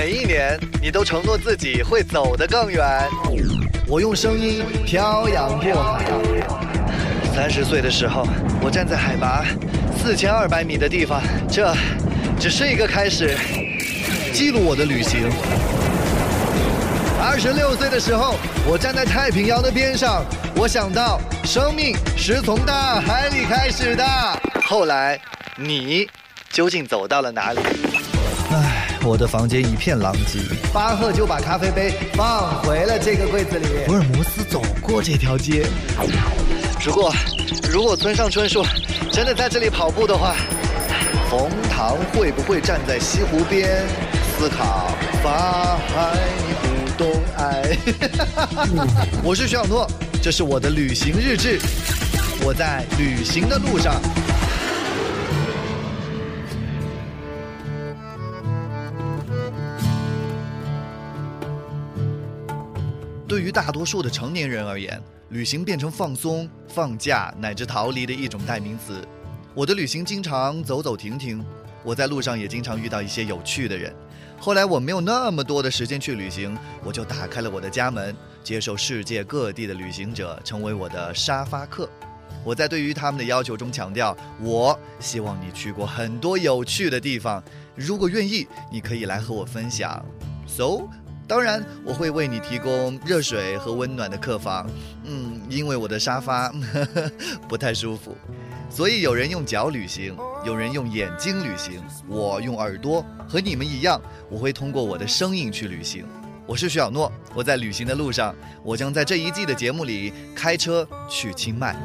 每一年你都承诺自己会走得更远。我用声音漂洋过海。三十岁的时候，我站在海拔四千二百米的地方，这只是一个开始，记录我的旅行。二十六岁的时候，我站在太平洋的边上，我想到生命是从大海里开始的。后来，你究竟走到了哪里？唉，我的房间一片狼藉。巴赫就把咖啡杯放回了这个柜子里。福尔摩斯走过这条街。如果，如果村上春树真的在这里跑步的话，冯唐会不会站在西湖边思考法海你不懂爱？我是徐小诺，这是我的旅行日志。我在旅行的路上。对于大多数的成年人而言，旅行变成放松、放假乃至逃离的一种代名词。我的旅行经常走走停停，我在路上也经常遇到一些有趣的人。后来我没有那么多的时间去旅行，我就打开了我的家门，接受世界各地的旅行者成为我的沙发客。我在对于他们的要求中强调，我希望你去过很多有趣的地方。如果愿意，你可以来和我分享。So。当然，我会为你提供热水和温暖的客房。嗯，因为我的沙发 不太舒服，所以有人用脚旅行，有人用眼睛旅行，我用耳朵。和你们一样，我会通过我的声音去旅行。我是徐小诺，我在旅行的路上，我将在这一季的节目里开车去清迈。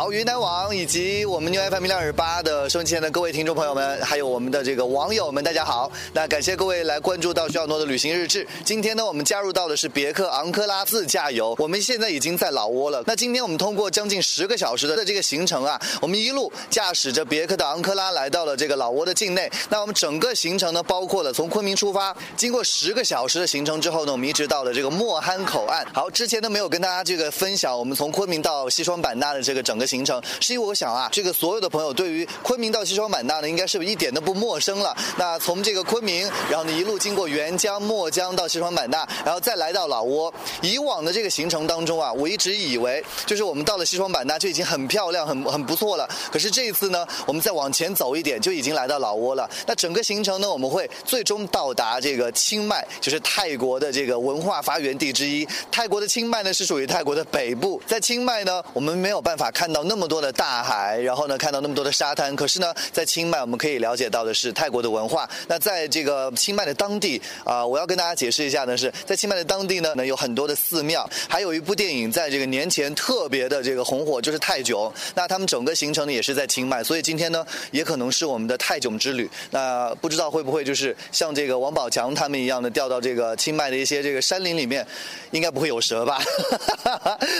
好，云南网以及我们 New FM 零二八的收音机前的各位听众朋友们，还有我们的这个网友们，大家好。那感谢各位来关注到徐小诺的旅行日志。今天呢，我们加入到的是别克昂科拉自驾游。我们现在已经在老挝了。那今天我们通过将近十个小时的这个行程啊，我们一路驾驶着别克的昂科拉来到了这个老挝的境内。那我们整个行程呢，包括了从昆明出发，经过十个小时的行程之后呢，我们一直到了这个莫憨口岸。好，之前呢没有跟大家这个分享我们从昆明到西双版纳的这个整个。行程是因为我想啊，这个所有的朋友对于昆明到西双版纳呢，应该是一点都不陌生了。那从这个昆明，然后呢一路经过沅江、墨江到西双版纳，然后再来到老挝。以往的这个行程当中啊，我一直以为就是我们到了西双版纳就已经很漂亮、很很不错了。可是这一次呢，我们再往前走一点，就已经来到老挝了。那整个行程呢，我们会最终到达这个清迈，就是泰国的这个文化发源地之一。泰国的清迈呢是属于泰国的北部，在清迈呢，我们没有办法看到。那么多的大海，然后呢，看到那么多的沙滩。可是呢，在清迈我们可以了解到的是泰国的文化。那在这个清迈的当地啊，我要跟大家解释一下呢，是在清迈的当地呢，呢有很多的寺庙，还有一部电影在这个年前特别的这个红火，就是泰囧。那他们整个行程呢也是在清迈，所以今天呢也可能是我们的泰囧之旅。那不知道会不会就是像这个王宝强他们一样的掉到这个清迈的一些这个山林里面，应该不会有蛇吧？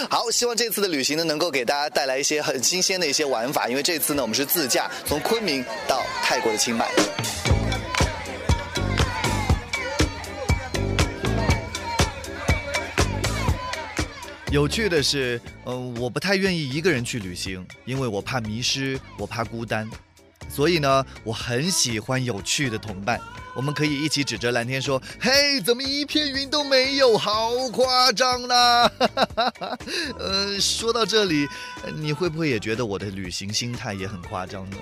好，希望这次的旅行呢能够给大家带来一些。些很新鲜的一些玩法，因为这次呢，我们是自驾从昆明到泰国的清迈。有趣的是，嗯，我不太愿意一个人去旅行，因为我怕迷失，我怕孤单。所以呢，我很喜欢有趣的同伴。我们可以一起指着蓝天说：“嘿，怎么一片云都没有？好夸张啦！” 呃，说到这里，你会不会也觉得我的旅行心态也很夸张呢？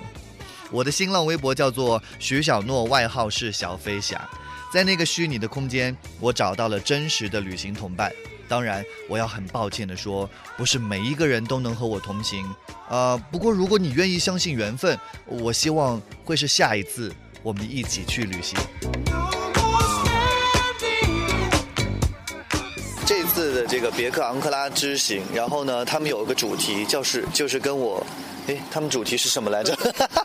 我的新浪微博叫做徐小诺，外号是小飞侠。在那个虚拟的空间，我找到了真实的旅行同伴。当然，我要很抱歉的说，不是每一个人都能和我同行。呃，不过如果你愿意相信缘分，我希望会是下一次我们一起去旅行。这次的这个别克昂克拉之行，然后呢，他们有一个主题，就是就是跟我。哎，他们主题是什么来着？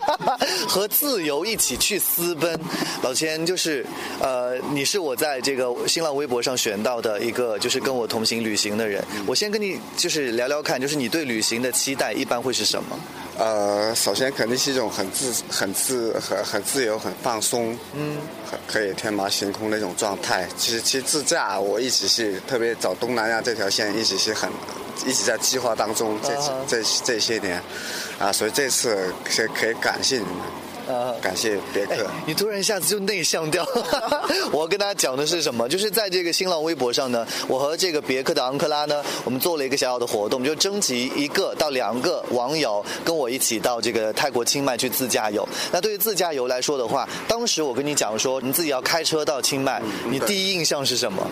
和自由一起去私奔。老千就是，呃，你是我在这个新浪微博上选到的一个，就是跟我同行旅行的人。我先跟你就是聊聊看，就是你对旅行的期待一般会是什么？呃，首先肯定是一种很自、很自、很很自由、很放松，嗯，可以天马行空那种状态。其实，其实自驾我一直是特别走东南亚这条线，一直是很一直在计划当中。这这这些年，啊，所以这次可可以感谢你们。呃，感谢别克。你突然一下子就内向掉。我要跟大家讲的是什么？就是在这个新浪微博上呢，我和这个别克的昂克拉呢，我们做了一个小小的活动，就征集一个到两个网友跟我一起到这个泰国清迈去自驾游。那对于自驾游来说的话，当时我跟你讲说，你自己要开车到清迈，你第一印象是什么？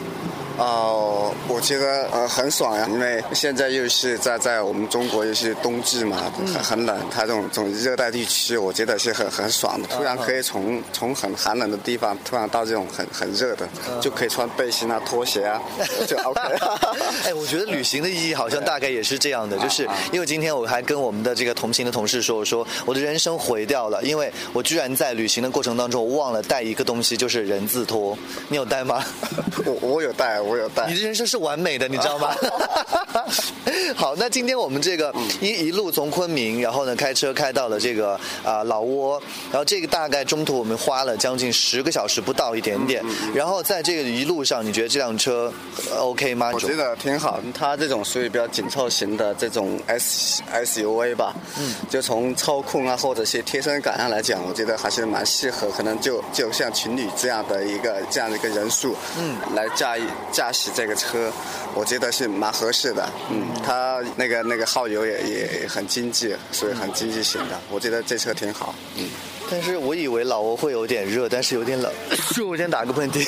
哦，我觉得呃很爽呀，因为现在又是在在我们中国又是冬季嘛，很很冷，它这种这种热带地区，我觉得是很很爽的。突然可以从从很寒冷的地方突然到这种很很热的，就可以穿背心啊、拖鞋啊，就 OK。哎，我觉得旅行的意义好像大概也是这样的，就是因为今天我还跟我们的这个同行的同事说，我说我的人生毁掉了，因为我居然在旅行的过程当中我忘了带一个东西，就是人字拖。你有带吗？我我有带。我有带，你的人生是完美的，你知道吗？好，那今天我们这个一一路从昆明，然后呢开车开到了这个啊老挝，然后这个大概中途我们花了将近十个小时不到一点点，然后在这个一路上，你觉得这辆车 OK 吗？我觉得挺好，它这种属于比较紧凑型的这种 S SUV 吧，嗯，就从操控啊或者些贴身感上来讲，我觉得还是蛮适合，可能就就像情侣这样的一个这样的一个人数，嗯，来驾驭。驾驶这个车，我觉得是蛮合适的。嗯，它那个那个耗油也也很经济，所以很经济型的。我觉得这车挺好。嗯。但是我以为老挝会有点热，但是有点冷。我先打个喷嚏。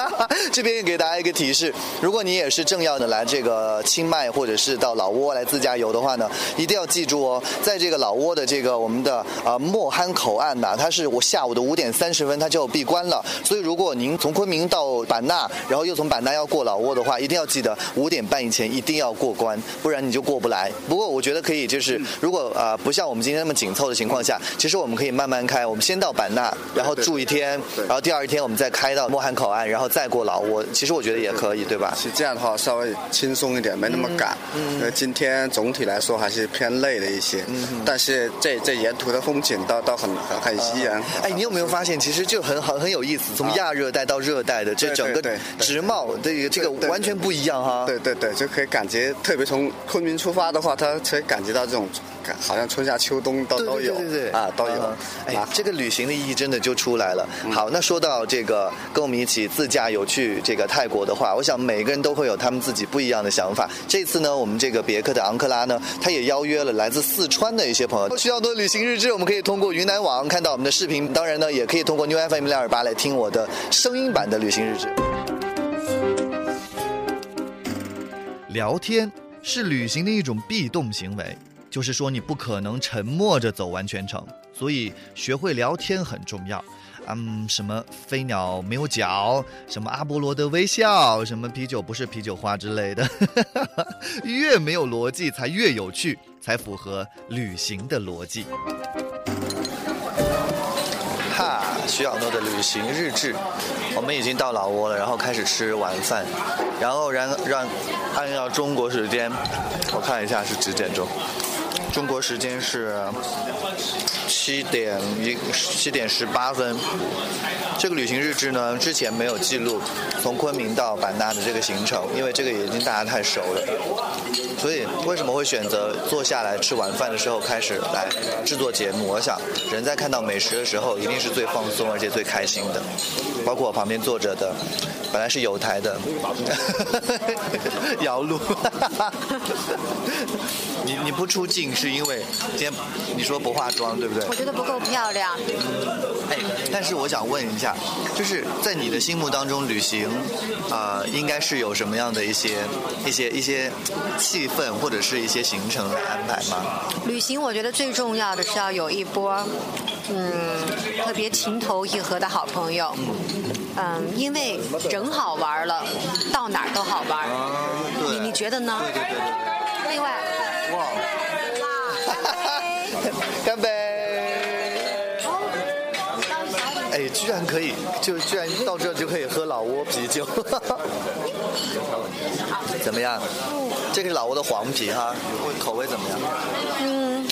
这边也给大家一个提示：如果你也是正要的来这个清迈或者是到老挝来自驾游的话呢，一定要记住哦，在这个老挝的这个我们的啊莫憨口岸呐，它是我下午的五点三十分它就闭关了。所以如果您从昆明到版纳，然后又从版纳要过老挝的话，一定要记得五点半以前一定要过关，不然你就过不来。不过我觉得可以，就是如果啊不像我们今天那么紧凑的情况下，其实我们可以慢慢开。我们先到版纳，然后住一天，然后第二天我们再开到莫罕口岸，然后再过老挝。其实我觉得也可以，对吧？是这样的话，稍微轻松一点，没那么赶。因为今天总体来说还是偏累了一些，嗯但是这这沿途的风景倒倒很很很宜人。哎，你有没有发现，其实就很很很有意思，从亚热带到热带的这整个直贸，这个这个完全不一样哈。对对对，就可以感觉，特别从昆明出发的话，它可以感觉到这种。好像春夏秋冬都都有，对对对啊，都有。哎，这个旅行的意义真的就出来了。好，那说到这个跟我们一起自驾游去这个泰国的话，我想每个人都会有他们自己不一样的想法。这次呢，我们这个别克的昂克拉呢，他也邀约了来自四川的一些朋友。需要多旅行日志，我们可以通过云南网看到我们的视频，当然呢，也可以通过 New FM 两二八来听我的声音版的旅行日志。聊天是旅行的一种必动行为。就是说，你不可能沉默着走完全程，所以学会聊天很重要。嗯，什么飞鸟没有脚，什么阿波罗的微笑，什么啤酒不是啤酒花之类的，越没有逻辑才越有趣，才符合旅行的逻辑。哈，徐小诺的旅行日志，我们已经到老挝了，然后开始吃晚饭，然后然让按照中国时间，我看一下是几点钟。中国时间是七点一七点十八分。这个旅行日志呢，之前没有记录从昆明到版纳的这个行程，因为这个已经大家太熟了。所以为什么会选择坐下来吃晚饭的时候开始来制作节目？我想人在看到美食的时候，一定是最放松而且最开心的。包括我旁边坐着的，本来是有台的 姚璐。你你不出镜是因为今天你说不化妆对不对？我觉得不够漂亮。哎，但是我想问一下，就是在你的心目当中，旅行啊，应该是有什么样的一些一些一些气氛或者是一些行程来安排吗？旅行我觉得最重要的是要有一波嗯特别情投意合的好朋友。嗯，因为人好玩了，到哪儿都好玩。你你觉得呢？对对对对。另外。哇！干杯！哎，居然可以，就居然到这就可以喝老挝啤酒，怎么样？这个是老挝的黄皮哈，口味怎么样？嗯。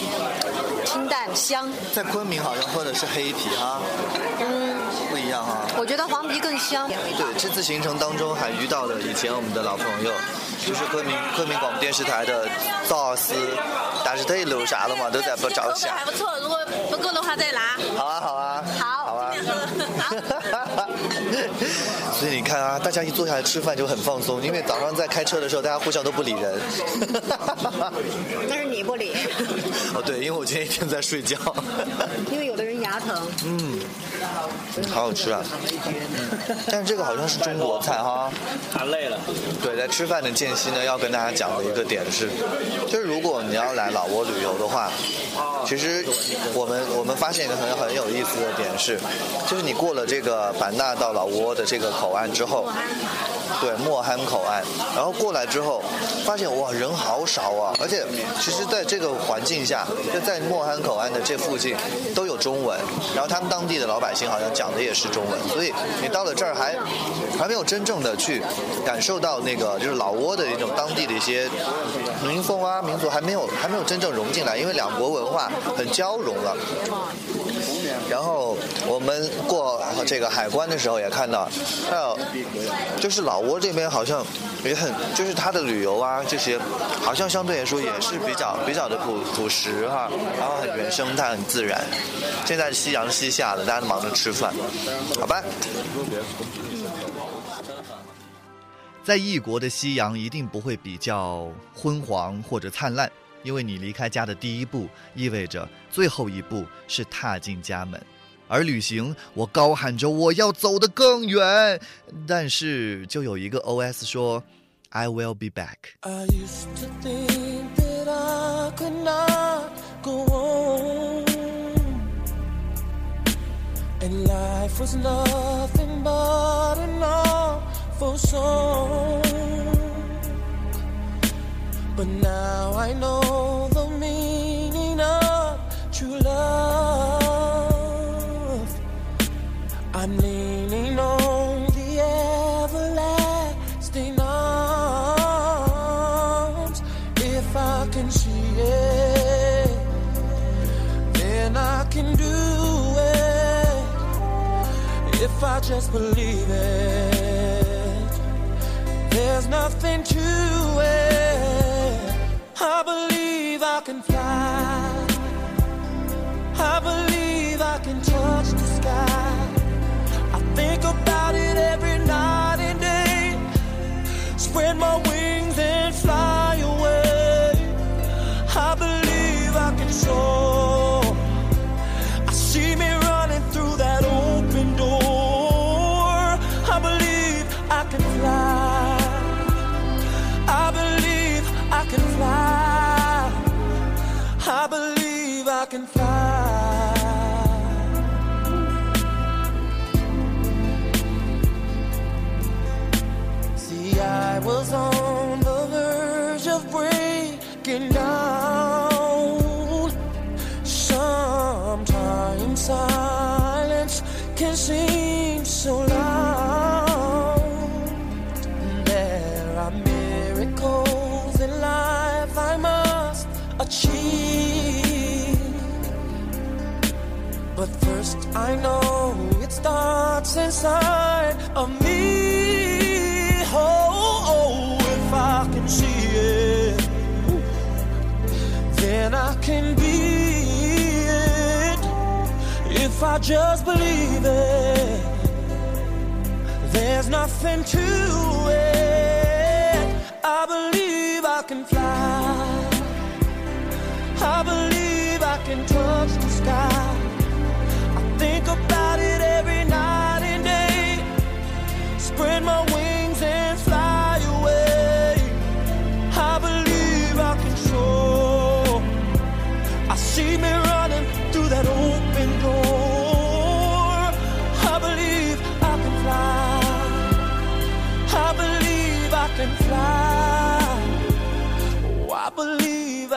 清淡香。在昆明好像喝的是黑皮哈，嗯，不一样哈。我觉得黄皮更香。对，这次行程当中还遇到了以前我们的老朋友，就是昆明昆明广播电视台的赵老师，但是他也留啥了嘛，都在不照相。还不错，如果不够的话再拿。好啊，好啊。好 所以你看啊，大家一坐下来吃饭就很放松，因为早上在开车的时候，大家互相都不理人。但是你不理，哦，对，因为我今天一天在睡觉。因为有的人牙疼。嗯，好好吃啊！但是这个好像是中国菜哈。太累了。对，在吃饭的间隙呢，要跟大家讲的一个点是，就是如果你要来老挝旅游的话，其实我们我们发现一个很很有意思的点是，就是你过了这个版纳到老挝的这个口岸之后，对莫罕口岸，然后过来之后，发现哇人好少啊，而且其实在这个环境下，就在莫罕口岸的这附近都有中文，然后他们当地的老百姓好像讲的也是中文，所以你到了这儿还还没有真正的去感受到那个就是老挝的一种当地的一些民风啊民族还没有还没有真正融进来，因为两国文化很交融了。然后我们过这个海关的时候也看到，还有就是老挝这边好像也很，就是它的旅游啊这些，好像相对来说也是比较比较的朴朴实哈，然后很原生态很自然。现在夕阳西下了，大家都忙着吃饭，好吧？在异国的夕阳一定不会比较昏黄或者灿烂，因为你离开家的第一步，意味着最后一步是踏进家门。而旅行，我高喊着我要走得更远，但是就有一个 OS 说，I will be back。I used to think that I could not go on. And life was nothing but an awful song. But now I know the meaning of true love. I'm leaning on the everlasting arms. If I can see it, then I can do it. If I just believe it, there's nothing to it. I believe I can fly. I believe I can touch the sky. I think about it every night and day. Spread my wings can seem so loud. There are miracles in life I must achieve. But first, I know it starts inside just believe it, there's nothing to it. I believe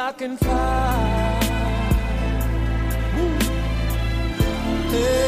I can fly. Ooh. Hey.